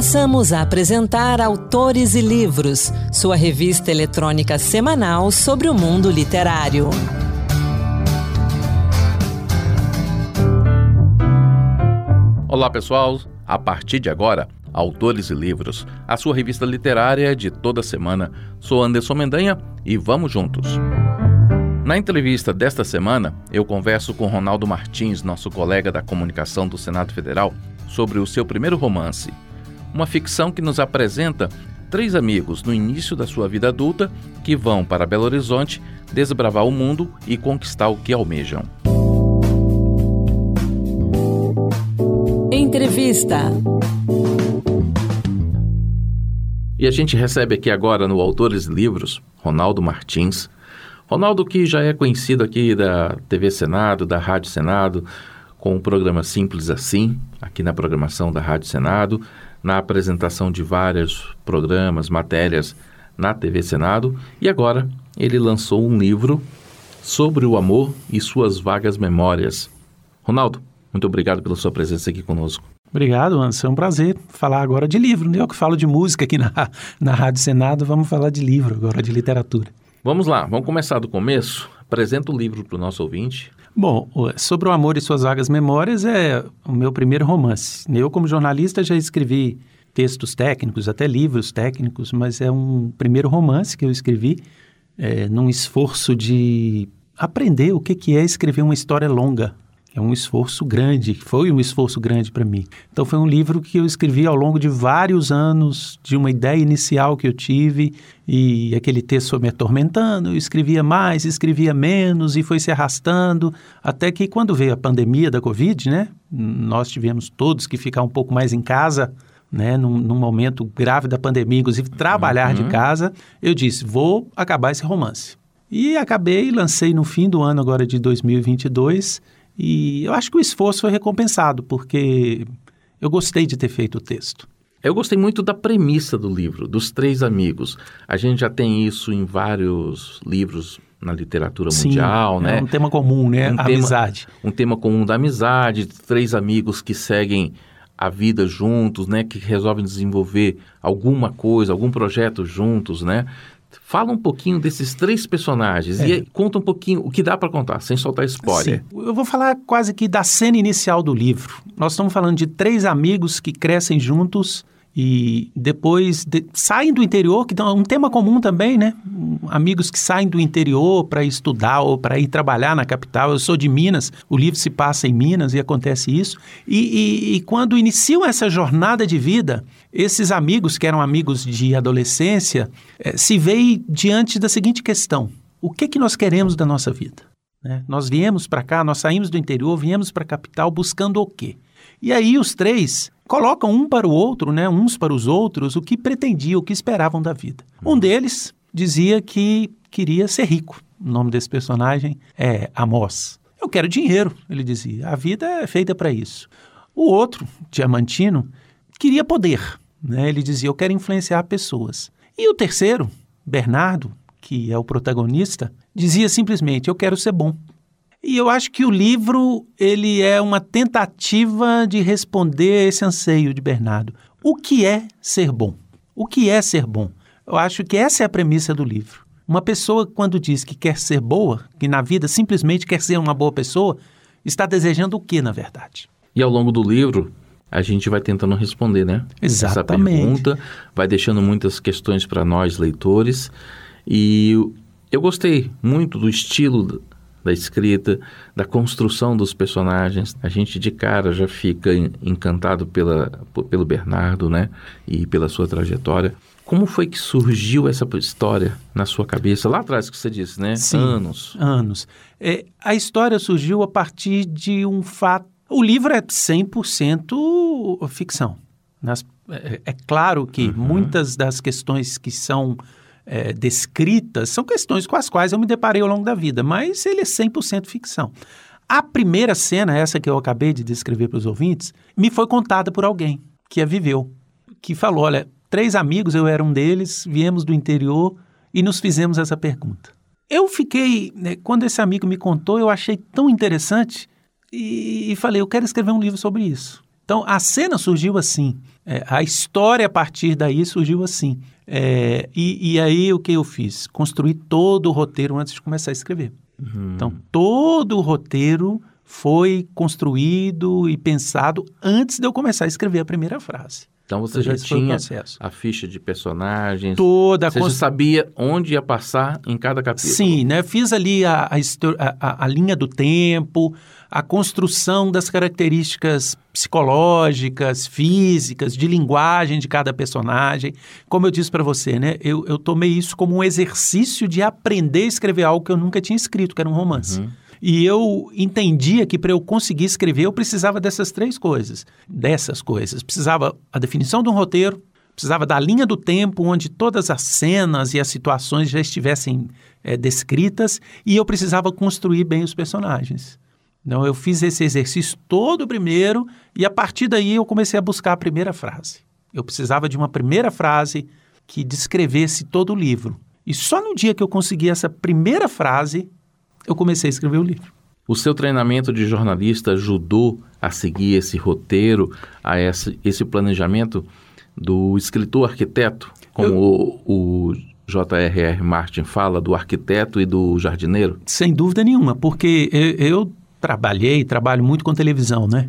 Passamos a apresentar Autores e Livros, sua revista eletrônica semanal sobre o mundo literário. Olá, pessoal. A partir de agora, Autores e Livros, a sua revista literária de toda semana. Sou Anderson Mendanha e vamos juntos. Na entrevista desta semana, eu converso com Ronaldo Martins, nosso colega da comunicação do Senado Federal, sobre o seu primeiro romance, uma ficção que nos apresenta três amigos no início da sua vida adulta que vão para Belo Horizonte desbravar o mundo e conquistar o que almejam. Entrevista. E a gente recebe aqui agora no Autores Livros, Ronaldo Martins. Ronaldo que já é conhecido aqui da TV Senado, da Rádio Senado, com o programa Simples Assim, aqui na programação da Rádio Senado, na apresentação de vários programas, matérias na TV Senado, e agora ele lançou um livro sobre o amor e suas vagas memórias. Ronaldo, muito obrigado pela sua presença aqui conosco. Obrigado, Anderson. É um prazer falar agora de livro. Né? Eu que falo de música aqui na, na Rádio Senado, vamos falar de livro agora, de literatura. Vamos lá, vamos começar do começo. Apresenta o livro para o nosso ouvinte. Bom, sobre o amor e suas vagas memórias é o meu primeiro romance. Eu, como jornalista, já escrevi textos técnicos, até livros técnicos, mas é um primeiro romance que eu escrevi é, num esforço de aprender o que, que é escrever uma história longa. É um esforço grande, foi um esforço grande para mim. Então foi um livro que eu escrevi ao longo de vários anos, de uma ideia inicial que eu tive, e aquele texto foi me atormentando, eu escrevia mais, escrevia menos, e foi se arrastando, até que quando veio a pandemia da Covid, né, nós tivemos todos que ficar um pouco mais em casa, né, num, num momento grave da pandemia, inclusive trabalhar uhum. de casa, eu disse, vou acabar esse romance. E acabei, lancei no fim do ano agora de 2022, e eu acho que o esforço foi recompensado, porque eu gostei de ter feito o texto. Eu gostei muito da premissa do livro, dos três amigos. A gente já tem isso em vários livros na literatura Sim, mundial, né? É um tema comum, né? Um a tema, amizade. Um tema comum da amizade, três amigos que seguem a vida juntos, né? Que resolvem desenvolver alguma coisa, algum projeto juntos, né? Fala um pouquinho desses três personagens é. e conta um pouquinho o que dá para contar, sem soltar spoiler. Sim. Eu vou falar quase que da cena inicial do livro. Nós estamos falando de três amigos que crescem juntos e depois de, saem do interior, que é um tema comum também, né? Amigos que saem do interior para estudar ou para ir trabalhar na capital. Eu sou de Minas, o livro se passa em Minas e acontece isso. E, e, e quando iniciam essa jornada de vida, esses amigos, que eram amigos de adolescência, eh, se veem diante da seguinte questão: o que, que nós queremos da nossa vida? Né? Nós viemos para cá, nós saímos do interior, viemos para a capital buscando o quê? E aí os três colocam um para o outro, né, uns para os outros, o que pretendiam, o que esperavam da vida. Um deles dizia que queria ser rico. O nome desse personagem é Amós. Eu quero dinheiro, ele dizia. A vida é feita para isso. O outro, Diamantino, queria poder. Né? Ele dizia: Eu quero influenciar pessoas. E o terceiro, Bernardo, que é o protagonista, dizia simplesmente: Eu quero ser bom. E eu acho que o livro ele é uma tentativa de responder esse anseio de Bernardo. O que é ser bom? O que é ser bom? Eu acho que essa é a premissa do livro. Uma pessoa, quando diz que quer ser boa, que na vida simplesmente quer ser uma boa pessoa, está desejando o que, na verdade? E ao longo do livro, a gente vai tentando responder, né? Exatamente. Essa pergunta, vai deixando muitas questões para nós, leitores. E eu gostei muito do estilo da escrita, da construção dos personagens. A gente de cara já fica encantado pela, pelo Bernardo, né? E pela sua trajetória. Como foi que surgiu essa história na sua cabeça? Lá atrás que você disse, né? Sim, anos. Anos. É, a história surgiu a partir de um fato. O livro é 100% ficção. Nas, é, é, claro que uhum. muitas das questões que são é, descritas são questões com as quais eu me deparei ao longo da vida, mas ele é 100% ficção. A primeira cena, essa que eu acabei de descrever para os ouvintes, me foi contada por alguém que a viveu, que falou: olha, três amigos, eu era um deles, viemos do interior e nos fizemos essa pergunta. Eu fiquei, né, quando esse amigo me contou, eu achei tão interessante e, e falei: eu quero escrever um livro sobre isso. Então, a cena surgiu assim. É, a história a partir daí surgiu assim. É, e, e, aí o que eu fiz? Construí todo o roteiro antes de começar a escrever. Uhum. Então, todo o roteiro foi construído e pensado antes de eu começar a escrever a primeira frase. Então você já tinha a ficha de personagens. Toda Você já sabia onde ia passar em cada capítulo. Sim, né? Fiz ali a, a, a, a linha do tempo, a construção das características psicológicas, físicas, de linguagem de cada personagem. Como eu disse para você, né? Eu, eu tomei isso como um exercício de aprender a escrever algo que eu nunca tinha escrito, que era um romance. Uhum. E eu entendia que para eu conseguir escrever eu precisava dessas três coisas. Dessas coisas. Precisava a definição de um roteiro, precisava da linha do tempo onde todas as cenas e as situações já estivessem é, descritas e eu precisava construir bem os personagens. Então eu fiz esse exercício todo primeiro e a partir daí eu comecei a buscar a primeira frase. Eu precisava de uma primeira frase que descrevesse todo o livro. E só no dia que eu consegui essa primeira frase eu comecei a escrever o livro. O seu treinamento de jornalista ajudou a seguir esse roteiro, a esse, esse planejamento do escritor arquiteto, como eu... o, o J.R.R. Martin fala, do arquiteto e do jardineiro? Sem dúvida nenhuma, porque eu, eu trabalhei, trabalho muito com televisão, né?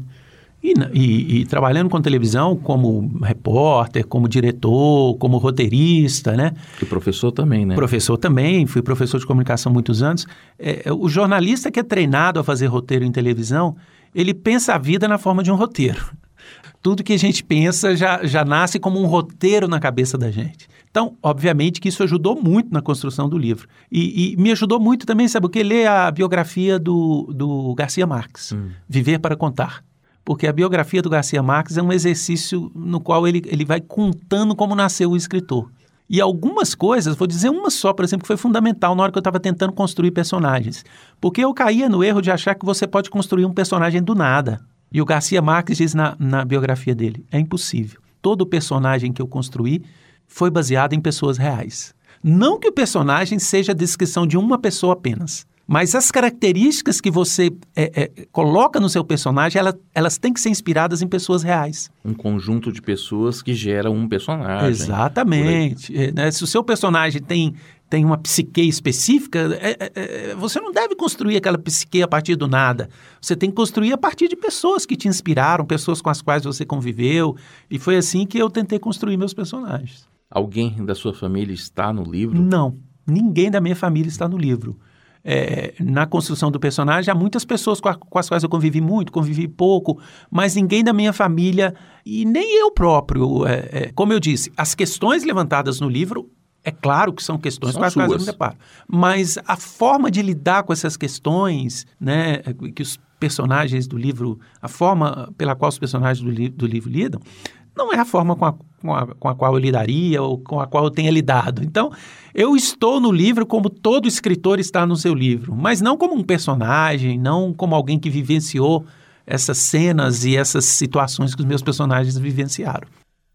E, e, e, trabalhando com televisão como repórter, como diretor, como roteirista, né? E professor também, né? Professor também, fui professor de comunicação muitos anos. É, é, o jornalista que é treinado a fazer roteiro em televisão, ele pensa a vida na forma de um roteiro. Tudo que a gente pensa já, já nasce como um roteiro na cabeça da gente. Então, obviamente que isso ajudou muito na construção do livro. E, e me ajudou muito também, sabe o que? Ler a biografia do, do Garcia Marques, hum. Viver para Contar porque a biografia do Garcia Marques é um exercício no qual ele, ele vai contando como nasceu o escritor. E algumas coisas, vou dizer uma só, por exemplo, que foi fundamental na hora que eu estava tentando construir personagens. Porque eu caía no erro de achar que você pode construir um personagem do nada. E o Garcia Marques diz na, na biografia dele: é impossível. Todo personagem que eu construí foi baseado em pessoas reais. Não que o personagem seja a descrição de uma pessoa apenas, mas as características que você é, é, coloca no seu personagem, ela, elas têm que ser inspiradas em pessoas reais. Um conjunto de pessoas que gera um personagem. Exatamente. É, né? Se o seu personagem tem, tem uma psique específica, é, é, é, você não deve construir aquela psique a partir do nada. Você tem que construir a partir de pessoas que te inspiraram, pessoas com as quais você conviveu. E foi assim que eu tentei construir meus personagens. Alguém da sua família está no livro? Não. Ninguém da minha família está no livro é, na construção do personagem, há muitas pessoas com, a, com, as quais eu convivi muito, convivi pouco, mas ninguém da minha família e nem eu próprio. É, é, como eu disse, as questões levantadas no livro é claro que são questões são com as quais eu me deparo. Mas a forma de lidar com essas questões, né, que os personagens do livro, a forma pela qual os personagens do, li do livro lidam, não é a forma com a, com a, com a qual eu lidaria ou com a qual eu tenha lidado. Então, eu estou no livro como todo escritor está no seu livro, mas não como um personagem, não como alguém que vivenciou essas cenas e essas situações que os meus personagens vivenciaram.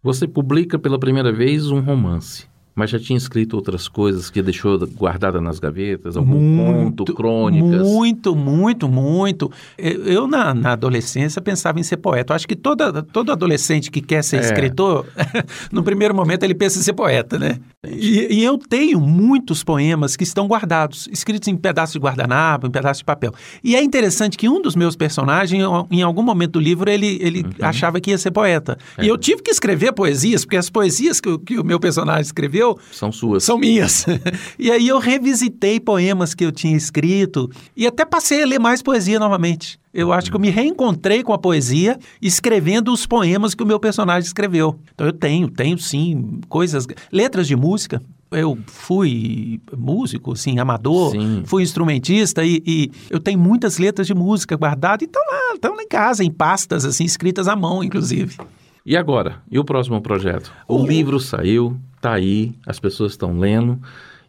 Você publica pela primeira vez um romance. Mas já tinha escrito outras coisas que deixou guardada nas gavetas? Algum muito, conto, crônicas? Muito, muito, muito. Eu, na, na, adolescência, pensava em ser poeta. Eu acho que toda, todo adolescente que quer ser é. escritor, no primeiro momento ele pensa em ser poeta, né? E, e, eu tenho muitos poemas que estão guardados, escritos em pedaços de guardanapo, em pedaços de papel. E é interessante que um dos meus personagens, em algum momento do livro, ele, ele uhum. achava que ia ser poeta. É. E eu tive que escrever poesias, porque as poesias que, que o meu personagem escreveu são suas. São minhas. e aí eu revisitei poemas que eu tinha escrito e até passei a ler mais poesia novamente. Eu acho que eu me reencontrei com a poesia escrevendo os poemas que o meu personagem escreveu. Então eu tenho, tenho sim, coisas, letras de música. Eu fui músico, assim, amador, sim. fui instrumentista e, e, eu tenho muitas letras de música guardadas e estão lá, estão lá em casa, em pastas, assim, escritas à mão, inclusive. E agora? E o próximo projeto? O, o livro saiu, está aí, as pessoas estão lendo.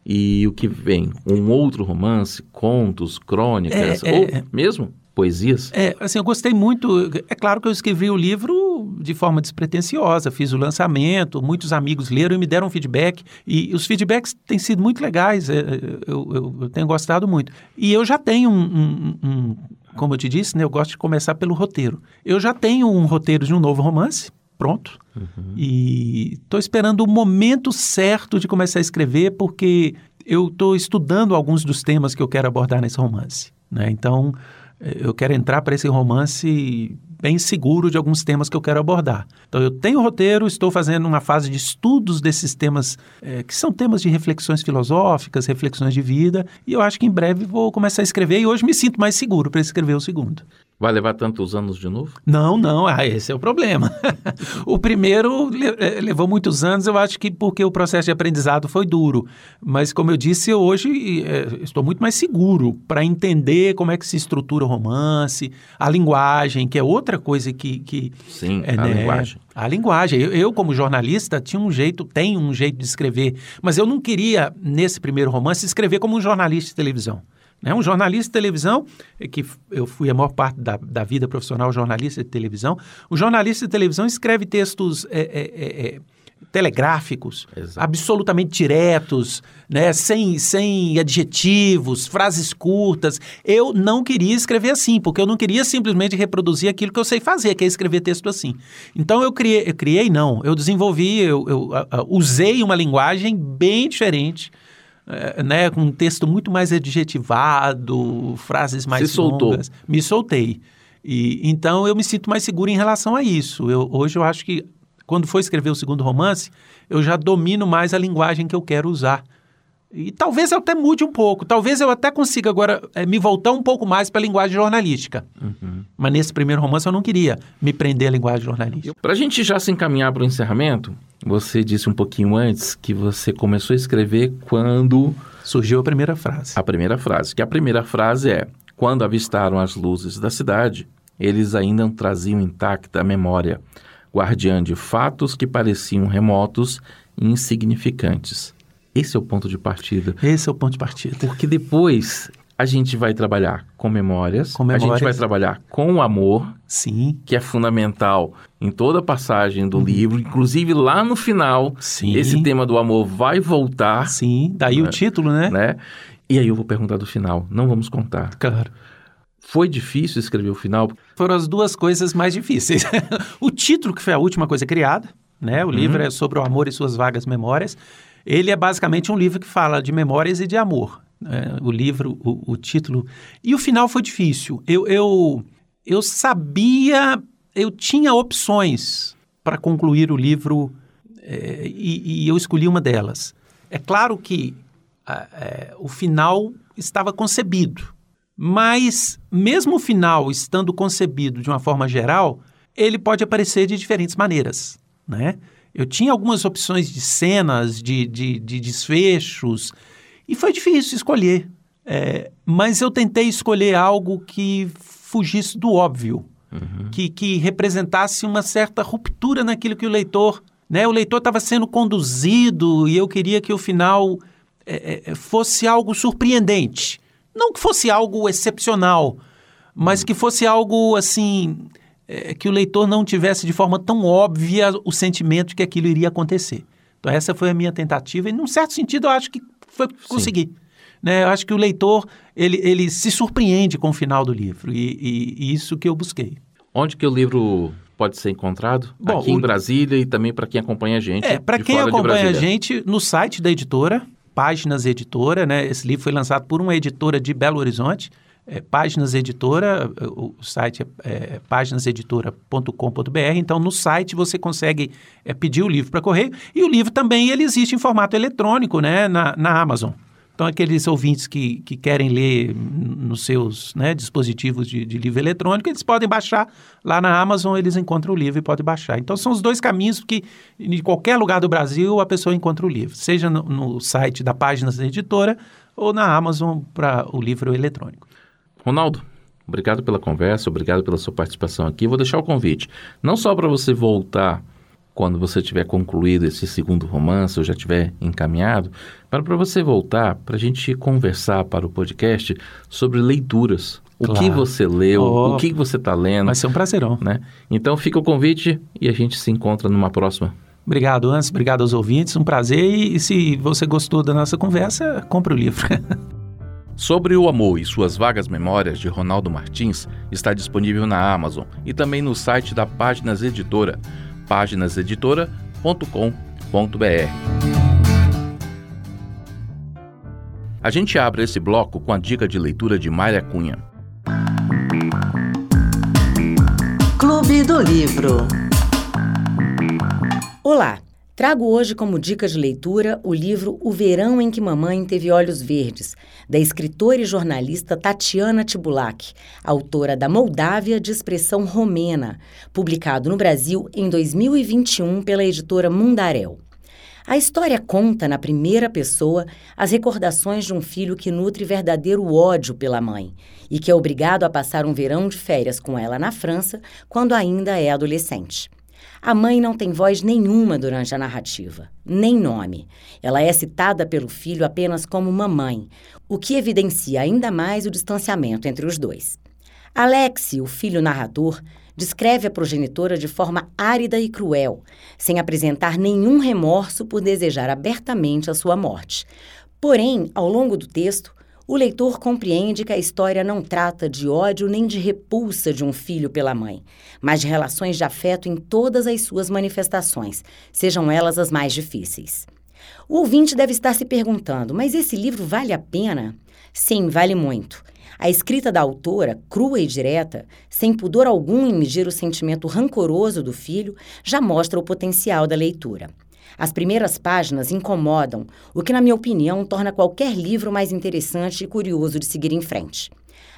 E o que vem? Um outro romance, contos, crônicas, é, é, ou é. mesmo poesias? É, assim, eu gostei muito. É claro que eu escrevi o livro de forma despretensiosa, fiz o lançamento, muitos amigos leram e me deram feedback. E os feedbacks têm sido muito legais, é, eu, eu, eu tenho gostado muito. E eu já tenho um, um, um como eu te disse, né, eu gosto de começar pelo roteiro. Eu já tenho um roteiro de um novo romance, pronto. Uhum. E estou esperando o momento certo de começar a escrever, porque eu estou estudando alguns dos temas que eu quero abordar nesse romance. Né? Então, eu quero entrar para esse romance bem seguro de alguns temas que eu quero abordar. Então, eu tenho o roteiro, estou fazendo uma fase de estudos desses temas, é, que são temas de reflexões filosóficas, reflexões de vida, e eu acho que em breve vou começar a escrever, e hoje me sinto mais seguro para escrever o segundo. Vai levar tantos anos de novo? Não, não, ah, esse é o problema. o primeiro eh, levou muitos anos, eu acho que porque o processo de aprendizado foi duro. Mas, como eu disse, hoje é, estou muito mais seguro para entender como é que se estrutura o romance, a linguagem, que é outra coisa que. que Sim, é, a né, linguagem. A linguagem. Eu, eu, como jornalista, tinha um jeito, tenho um jeito de escrever, mas eu não queria, nesse primeiro romance, escrever como um jornalista de televisão. Né? Um jornalista de televisão, que eu fui a maior parte da, da vida profissional jornalista de televisão, o jornalista de televisão escreve textos é, é, é, telegráficos, Exato. absolutamente diretos, né? sem, sem adjetivos, frases curtas. Eu não queria escrever assim, porque eu não queria simplesmente reproduzir aquilo que eu sei fazer, que é escrever texto assim. Então eu criei, eu criei não, eu desenvolvi, eu, eu usei uma linguagem bem diferente é, né, com um texto muito mais adjetivado, frases mais Se longas. soltou. Me soltei. E, então eu me sinto mais seguro em relação a isso. Eu, hoje eu acho que quando for escrever o segundo romance, eu já domino mais a linguagem que eu quero usar. E talvez eu até mude um pouco, talvez eu até consiga agora é, me voltar um pouco mais para a linguagem jornalística. Uhum. Mas nesse primeiro romance eu não queria me prender à linguagem jornalística. Para a gente já se encaminhar para o encerramento, você disse um pouquinho antes que você começou a escrever quando. Surgiu a primeira frase. A primeira frase. Que a primeira frase é: Quando avistaram as luzes da cidade, eles ainda traziam intacta a memória, guardiã de fatos que pareciam remotos e insignificantes. Esse é o ponto de partida. Esse é o ponto de partida. Porque depois a gente vai trabalhar com memórias, com memórias, a gente vai trabalhar com o amor, sim, que é fundamental em toda a passagem do uhum. livro, inclusive lá no final, sim. esse tema do amor vai voltar. Sim, daí né? o título, né? né? E aí eu vou perguntar do final, não vamos contar. Claro. Foi difícil escrever o final? Foram as duas coisas mais difíceis. o título, que foi a última coisa criada, né? O uhum. livro é sobre o amor e suas vagas memórias. Ele é basicamente um livro que fala de memórias e de amor. É, o livro, o, o, título. E o final foi difícil. Eu, eu, eu sabia, eu tinha opções para concluir o livro é, e, e, eu escolhi uma delas. É claro que é, o final estava concebido, mas mesmo o final estando concebido de uma forma geral, ele pode aparecer de diferentes maneiras, né? Eu tinha algumas opções de cenas, de, de, de desfechos, e foi difícil escolher. É, mas eu tentei escolher algo que fugisse do óbvio, uhum. que, que representasse uma certa ruptura naquilo que o leitor. Né? O leitor estava sendo conduzido e eu queria que o final é, é, fosse algo surpreendente. Não que fosse algo excepcional, mas que fosse algo assim é, que o leitor não tivesse de forma tão óbvia o sentimento de que aquilo iria acontecer. Então essa foi a minha tentativa e, num certo sentido, eu acho que foi conseguir. Né? Eu acho que o leitor ele, ele se surpreende com o final do livro e, e, e isso que eu busquei. Onde que o livro pode ser encontrado? Bom, Aqui o... em Brasília e também para quem acompanha a gente. É, para quem acompanha a gente no site da editora, Páginas Editora, né? Esse livro foi lançado por uma editora de Belo Horizonte é, Páginas Editora, o site é, é páginaseditora.com.br. Então, no site você consegue é, pedir o livro para correio. E o livro também ele existe em formato eletrônico né, na, na Amazon. Então, aqueles ouvintes que, que querem ler nos seus né, dispositivos de, de, livro eletrônico, eles podem baixar lá na Amazon, eles encontram o livro e podem baixar. Então, são os dois caminhos que, em qualquer lugar do Brasil, a pessoa encontra o livro, seja no, no site da Páginas Editora ou na Amazon para o livro eletrônico. Ronaldo, obrigado pela conversa, obrigado pela sua participação aqui. Vou deixar o convite, não só para você voltar quando você tiver concluído esse segundo romance ou já tiver encaminhado, mas para você voltar, para a gente conversar para o podcast sobre leituras. O claro. que você leu, oh, o que você está lendo. Vai ser um prazerão. Né? Então fica o convite e a gente se encontra numa próxima. Obrigado, Anso. Obrigado aos ouvintes. Um prazer. E, e se você gostou da nossa conversa, compre o livro. Sobre o Amor e Suas Vagas Memórias, de Ronaldo Martins, está disponível na Amazon e também no site da Páginas Editora, páginaseditora.com.br. A gente abre esse bloco com a dica de leitura de Mayra Cunha. Clube do Livro. Olá! Trago hoje como dica de leitura o livro O Verão em que Mamãe Teve Olhos Verdes, da escritora e jornalista Tatiana Tibulak, autora da Moldávia de expressão romena, publicado no Brasil em 2021 pela editora Mundarel. A história conta, na primeira pessoa, as recordações de um filho que nutre verdadeiro ódio pela mãe e que é obrigado a passar um verão de férias com ela na França quando ainda é adolescente. A mãe não tem voz nenhuma durante a narrativa, nem nome. Ela é citada pelo filho apenas como mamãe, o que evidencia ainda mais o distanciamento entre os dois. Alexi, o filho narrador, descreve a progenitora de forma árida e cruel, sem apresentar nenhum remorso por desejar abertamente a sua morte. Porém, ao longo do texto, o leitor compreende que a história não trata de ódio nem de repulsa de um filho pela mãe, mas de relações de afeto em todas as suas manifestações, sejam elas as mais difíceis. O ouvinte deve estar se perguntando: mas esse livro vale a pena? Sim, vale muito. A escrita da autora, crua e direta, sem pudor algum em medir o sentimento rancoroso do filho, já mostra o potencial da leitura. As primeiras páginas incomodam, o que, na minha opinião, torna qualquer livro mais interessante e curioso de seguir em frente.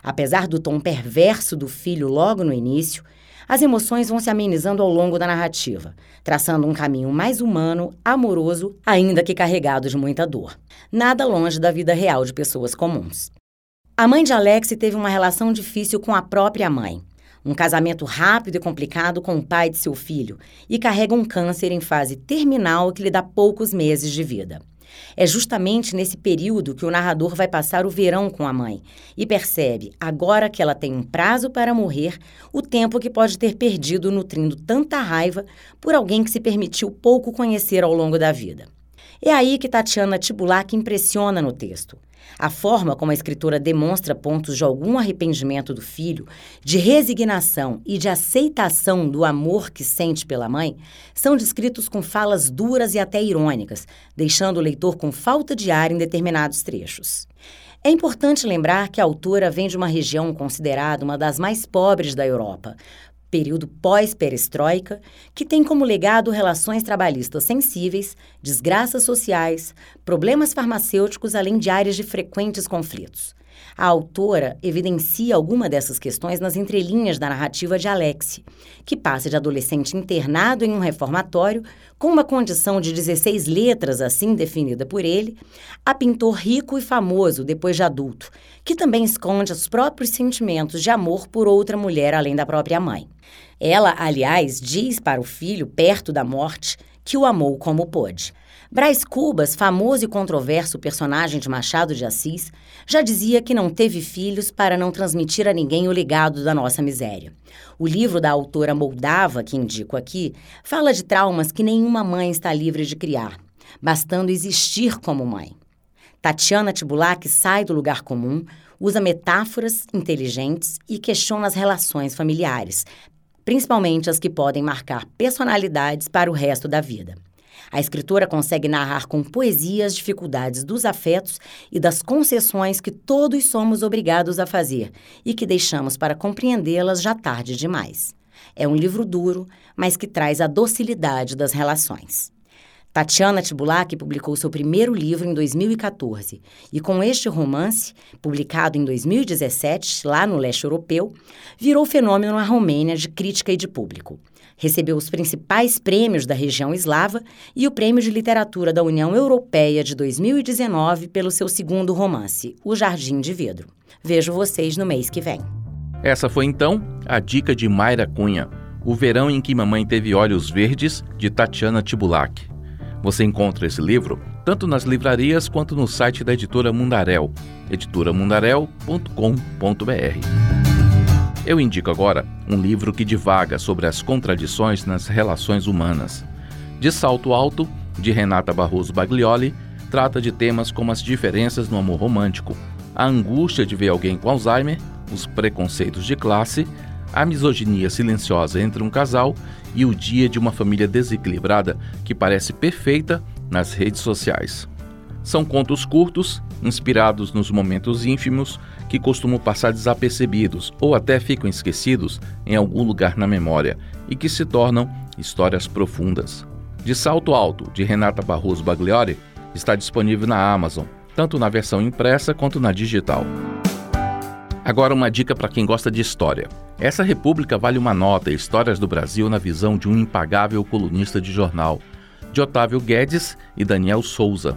Apesar do tom perverso do filho logo no início, as emoções vão se amenizando ao longo da narrativa, traçando um caminho mais humano, amoroso, ainda que carregado de muita dor. Nada longe da vida real de pessoas comuns. A mãe de Alex teve uma relação difícil com a própria mãe um casamento rápido e complicado com o pai de seu filho e carrega um câncer em fase terminal que lhe dá poucos meses de vida. É justamente nesse período que o narrador vai passar o verão com a mãe e percebe, agora que ela tem um prazo para morrer, o tempo que pode ter perdido nutrindo tanta raiva por alguém que se permitiu pouco conhecer ao longo da vida. É aí que Tatiana Tibulac impressiona no texto. A forma como a escritora demonstra pontos de algum arrependimento do filho, de resignação e de aceitação do amor que sente pela mãe são descritos com falas duras e até irônicas, deixando o leitor com falta de ar em determinados trechos. É importante lembrar que a autora vem de uma região considerada uma das mais pobres da Europa, período pós-perestroika, que tem como legado relações trabalhistas sensíveis, desgraças sociais, problemas farmacêuticos, além de áreas de frequentes conflitos. A autora evidencia alguma dessas questões nas entrelinhas da narrativa de Alexi, que passa de adolescente internado em um reformatório, com uma condição de 16 letras assim definida por ele, a pintor rico e famoso depois de adulto, que também esconde os próprios sentimentos de amor por outra mulher além da própria mãe. Ela, aliás, diz para o filho, perto da morte, que o amou como pôde. Brás Cubas, famoso e controverso personagem de Machado de Assis, já dizia que não teve filhos para não transmitir a ninguém o legado da nossa miséria. O livro da autora moldava, que indico aqui, fala de traumas que nenhuma mãe está livre de criar, bastando existir como mãe. Tatiana Tibulac sai do lugar comum, usa metáforas inteligentes e questiona as relações familiares, principalmente as que podem marcar personalidades para o resto da vida. A escritora consegue narrar com poesia as dificuldades dos afetos e das concessões que todos somos obrigados a fazer e que deixamos para compreendê-las já tarde demais. É um livro duro, mas que traz a docilidade das relações. Tatiana Tibulac publicou seu primeiro livro em 2014 e, com este romance, publicado em 2017, lá no leste europeu, virou fenômeno na Romênia de crítica e de público. Recebeu os principais prêmios da região eslava e o Prêmio de Literatura da União Europeia de 2019 pelo seu segundo romance, O Jardim de Vidro. Vejo vocês no mês que vem. Essa foi então a dica de Mayra Cunha, O Verão em que Mamãe Teve Olhos Verdes, de Tatiana Tibulac. Você encontra esse livro tanto nas livrarias quanto no site da editora Mundarel, editoramundarel.com.br. Eu indico agora um livro que divaga sobre as contradições nas relações humanas. De Salto Alto, de Renata Barroso Baglioli, trata de temas como as diferenças no amor romântico, a angústia de ver alguém com Alzheimer, os preconceitos de classe, a misoginia silenciosa entre um casal e o dia de uma família desequilibrada que parece perfeita nas redes sociais. São contos curtos, inspirados nos momentos ínfimos que costumam passar desapercebidos ou até ficam esquecidos em algum lugar na memória e que se tornam histórias profundas. De Salto Alto, de Renata Barroso Bagliori, está disponível na Amazon, tanto na versão impressa quanto na digital. Agora uma dica para quem gosta de história. Essa república vale uma nota, Histórias do Brasil na visão de um impagável colunista de jornal, de Otávio Guedes e Daniel Souza.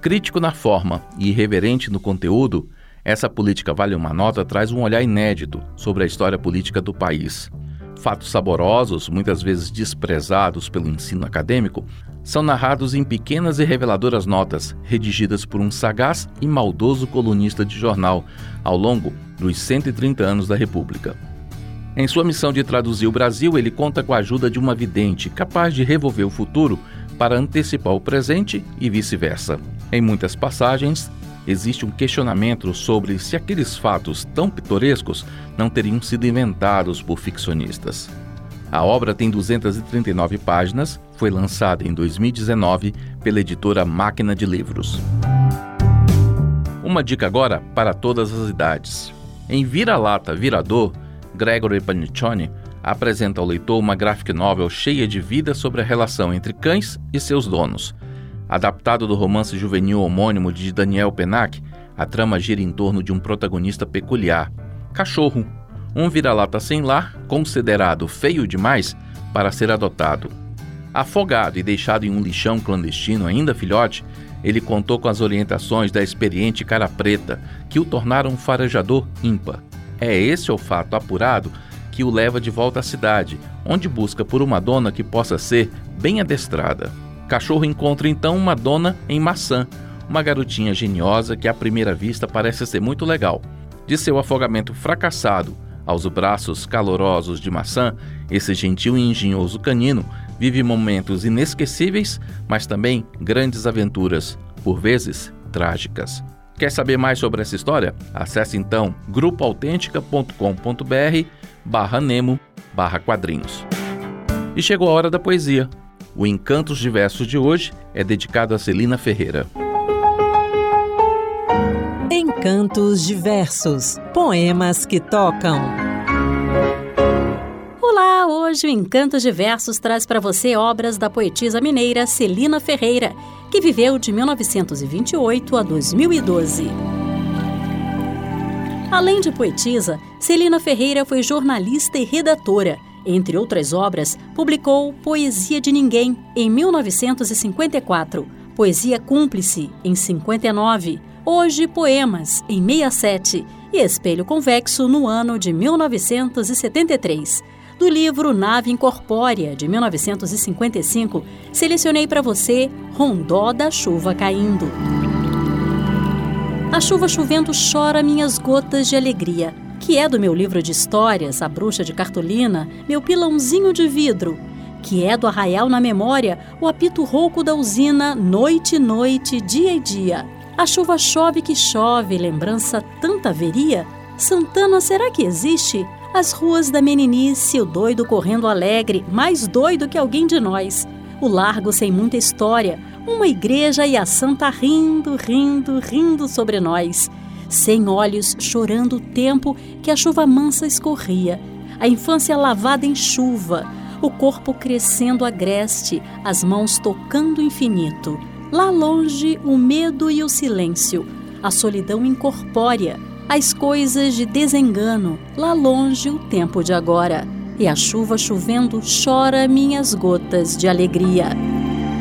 Crítico na forma e irreverente no conteúdo, essa política vale uma nota traz um olhar inédito sobre a história política do país. Fatos saborosos, muitas vezes desprezados pelo ensino acadêmico, são narrados em pequenas e reveladoras notas, redigidas por um sagaz e maldoso colunista de jornal, ao longo dos 130 anos da República. Em sua missão de traduzir o Brasil, ele conta com a ajuda de uma vidente capaz de revolver o futuro para antecipar o presente e vice-versa. Em muitas passagens, existe um questionamento sobre se aqueles fatos tão pitorescos não teriam sido inventados por ficcionistas. A obra tem 239 páginas, foi lançada em 2019 pela editora Máquina de Livros. Uma dica agora para todas as idades. Em Vira-Lata Virador, Gregory Paniccioni apresenta ao leitor uma graphic novel cheia de vida sobre a relação entre cães e seus donos. Adaptado do romance juvenil homônimo de Daniel Penac, a trama gira em torno de um protagonista peculiar, Cachorro, um vira-lata sem lar, considerado feio demais para ser adotado. Afogado e deixado em um lixão clandestino ainda filhote, ele contou com as orientações da experiente cara preta, que o tornaram um farejador ímpar. É esse olfato apurado que o leva de volta à cidade, onde busca por uma dona que possa ser bem adestrada. Cachorro encontra então uma dona em maçã, uma garotinha geniosa que à primeira vista parece ser muito legal. De seu afogamento fracassado aos braços calorosos de maçã, esse gentil e engenhoso canino vive momentos inesquecíveis, mas também grandes aventuras, por vezes trágicas. Quer saber mais sobre essa história? Acesse então grupoautêntica.com.br barra Nemo barra quadrinhos. E chegou a hora da poesia. O Encantos Diversos de hoje é dedicado a Celina Ferreira. Encantos Diversos Poemas que tocam. Olá, hoje o Encantos Diversos traz para você obras da poetisa mineira Celina Ferreira, que viveu de 1928 a 2012. Além de poetisa, Celina Ferreira foi jornalista e redatora. Entre outras obras, publicou Poesia de Ninguém, em 1954, Poesia Cúmplice, em 59, Hoje Poemas, em 67 e Espelho Convexo, no ano de 1973. Do livro Nave Incorpórea, de 1955, selecionei para você Rondó da Chuva Caindo. A chuva chovendo chora minhas gotas de alegria, que é do meu livro de histórias, A Bruxa de Cartolina, meu pilãozinho de vidro, que é do Arraial na Memória, o apito rouco da usina, noite, noite, dia e dia. A chuva chove que chove, lembrança tanta haveria? Santana, será que existe? As ruas da meninice, o doido correndo alegre, mais doido que alguém de nós. O largo sem muita história, uma igreja e a santa rindo, rindo, rindo sobre nós. Sem olhos, chorando o tempo que a chuva mansa escorria. A infância lavada em chuva, o corpo crescendo agreste, as mãos tocando o infinito. Lá longe, o medo e o silêncio, a solidão incorpórea, as coisas de desengano, lá longe o tempo de agora. E a chuva chovendo chora minhas gotas de alegria.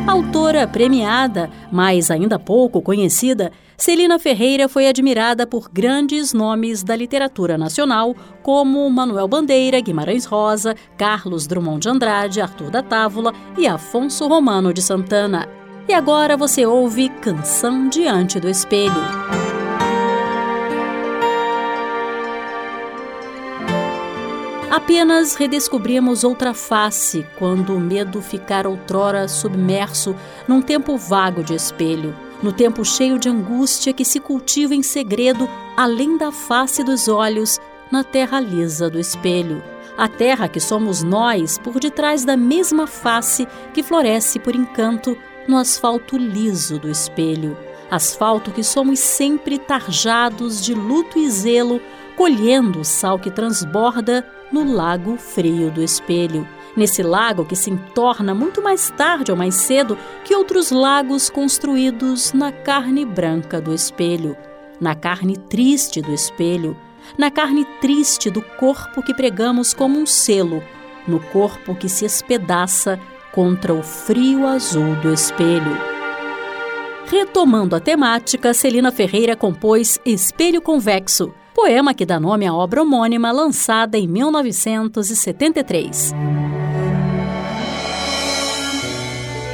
Autora premiada, mas ainda pouco conhecida, Celina Ferreira foi admirada por grandes nomes da literatura nacional, como Manuel Bandeira, Guimarães Rosa, Carlos Drummond de Andrade, Arthur da Távola e Afonso Romano de Santana. E agora você ouve Canção Diante do Espelho. Apenas redescobrimos outra face quando o medo ficar outrora submerso num tempo vago de espelho. no tempo cheio de angústia que se cultiva em segredo além da face dos olhos, na terra lisa do espelho. A terra que somos nós por detrás da mesma face que floresce por encanto no asfalto liso do espelho. Asfalto que somos sempre tarjados de luto e zelo, colhendo o sal que transborda no lago frio do espelho nesse lago que se entorna muito mais tarde ou mais cedo que outros lagos construídos na carne branca do espelho, na carne triste do espelho, na carne triste do corpo que pregamos como um selo, no corpo que se espedaça contra o frio azul do espelho. Retomando a temática, Celina Ferreira compôs Espelho Convexo, poema que dá nome à obra homônima lançada em 1973.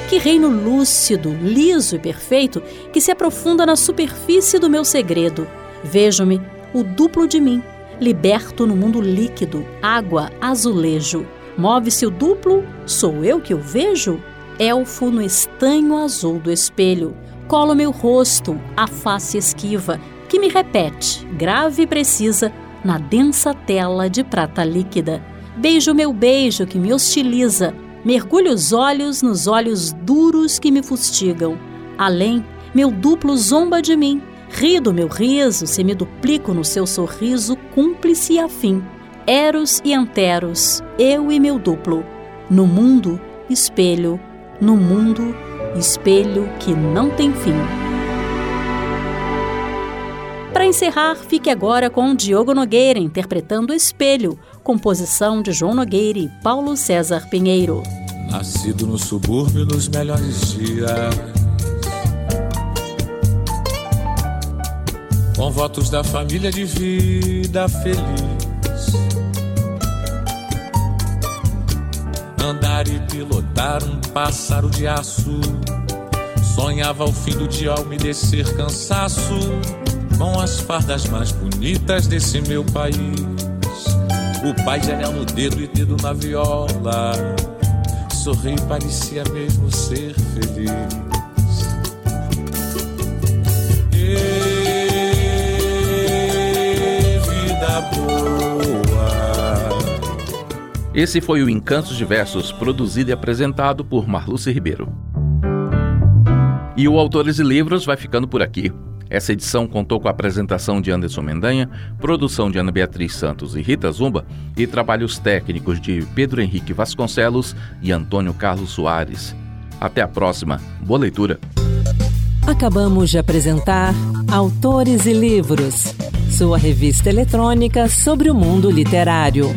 Que reino lúcido, liso e perfeito que se aprofunda na superfície do meu segredo. Vejo-me, o duplo de mim, liberto no mundo líquido, água, azulejo. Move-se o duplo, sou eu que o vejo? Elfo no estanho azul do espelho. Colo meu rosto, a face esquiva, que me repete, grave e precisa, na densa tela de prata líquida. Beijo meu beijo que me hostiliza, mergulho os olhos nos olhos duros que me fustigam. Além, meu duplo zomba de mim, ri do meu riso, se me duplico no seu sorriso cúmplice e afim. Eros e Anteros, eu e meu duplo. No mundo, espelho, no mundo, espelho que não tem fim. Para encerrar, fique agora com Diogo Nogueira interpretando Espelho, composição de João Nogueira e Paulo César Pinheiro. Nascido no subúrbio nos melhores dias, com votos da família de vida feliz. Andar e pilotar um pássaro de aço. Sonhava o fim do dia ao me descer cansaço com as fardas mais bonitas desse meu país. O pai de anel no dedo e dedo na viola. Sorri parecia mesmo ser feliz. E vida boa. Esse foi o Encantos de Versos, produzido e apresentado por Marluce Ribeiro. E o Autores e Livros vai ficando por aqui. Essa edição contou com a apresentação de Anderson Mendanha, produção de Ana Beatriz Santos e Rita Zumba e trabalhos técnicos de Pedro Henrique Vasconcelos e Antônio Carlos Soares. Até a próxima. Boa leitura. Acabamos de apresentar Autores e Livros, sua revista eletrônica sobre o mundo literário.